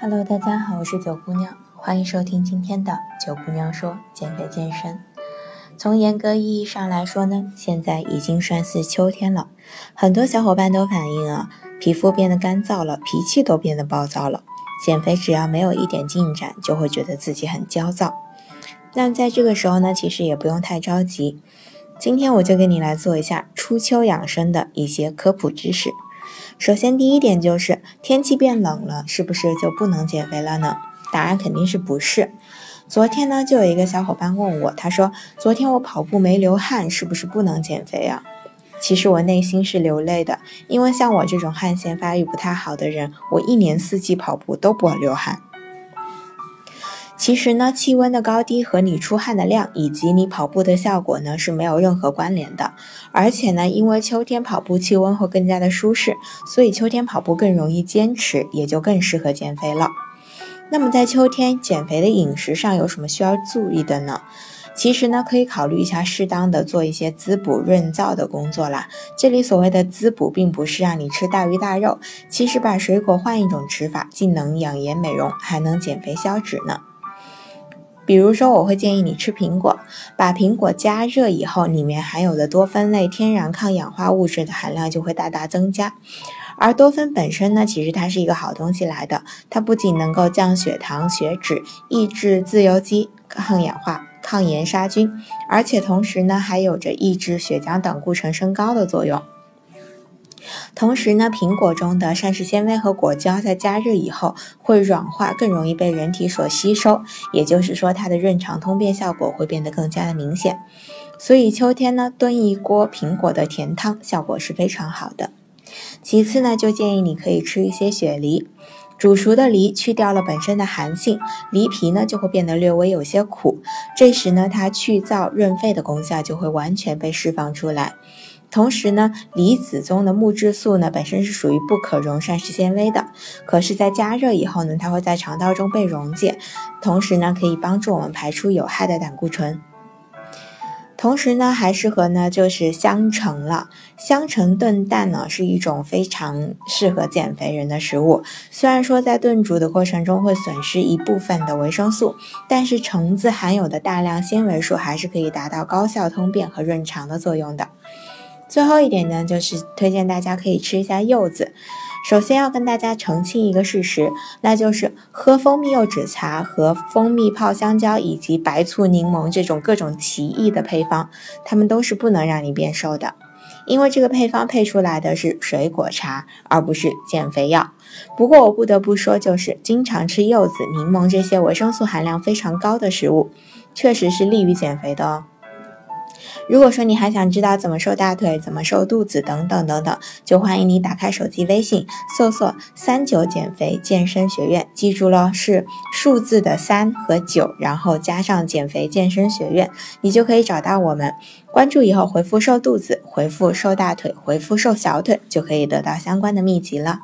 Hello，大家好，我是九姑娘，欢迎收听今天的九姑娘说减肥健身。从严格意义上来说呢，现在已经算是秋天了，很多小伙伴都反映啊，皮肤变得干燥了，脾气都变得暴躁了。减肥只要没有一点进展，就会觉得自己很焦躁。那在这个时候呢，其实也不用太着急。今天我就给你来做一下初秋养生的一些科普知识。首先，第一点就是天气变冷了，是不是就不能减肥了呢？答案肯定是不是。昨天呢，就有一个小伙伴问我，他说：“昨天我跑步没流汗，是不是不能减肥啊？”其实我内心是流泪的，因为像我这种汗腺发育不太好的人，我一年四季跑步都不流汗。其实呢，气温的高低和你出汗的量以及你跑步的效果呢是没有任何关联的。而且呢，因为秋天跑步气温会更加的舒适，所以秋天跑步更容易坚持，也就更适合减肥了。那么在秋天减肥的饮食上有什么需要注意的呢？其实呢，可以考虑一下适当的做一些滋补润燥的工作啦。这里所谓的滋补，并不是让你吃大鱼大肉，其实把水果换一种吃法，既能养颜美容，还能减肥消脂呢。比如说，我会建议你吃苹果，把苹果加热以后，里面含有的多酚类天然抗氧化物质的含量就会大大增加。而多酚本身呢，其实它是一个好东西来的，它不仅能够降血糖、血脂，抑制自由基、抗氧化、抗炎杀菌，而且同时呢，还有着抑制血浆胆固醇升高的作用。同时呢，苹果中的膳食纤维和果胶在加热以后会软化，更容易被人体所吸收，也就是说它的润肠通便效果会变得更加的明显。所以秋天呢，炖一锅苹果的甜汤效果是非常好的。其次呢，就建议你可以吃一些雪梨，煮熟的梨去掉了本身的寒性，梨皮呢就会变得略微有些苦，这时呢，它去燥润肺的功效就会完全被释放出来。同时呢，梨子中的木质素呢本身是属于不可溶膳食纤维的，可是，在加热以后呢，它会在肠道中被溶解，同时呢，可以帮助我们排出有害的胆固醇。同时呢，还适合呢就是香橙了。香橙炖蛋呢是一种非常适合减肥人的食物。虽然说在炖煮的过程中会损失一部分的维生素，但是橙子含有的大量纤维素还是可以达到高效通便和润肠的作用的。最后一点呢，就是推荐大家可以吃一下柚子。首先要跟大家澄清一个事实，那就是喝蜂蜜柚子茶和蜂蜜泡香蕉以及白醋柠檬这种各种奇异的配方，它们都是不能让你变瘦的，因为这个配方配出来的是水果茶，而不是减肥药。不过我不得不说，就是经常吃柚子、柠檬这些维生素含量非常高的食物，确实是利于减肥的哦。如果说你还想知道怎么瘦大腿、怎么瘦肚子等等等等，就欢迎你打开手机微信，搜索“三九减肥健身学院”，记住了是数字的三和九，然后加上减肥健身学院，你就可以找到我们。关注以后回复“瘦肚子”、回复“瘦大腿”、回复“瘦小腿”，就可以得到相关的秘籍了。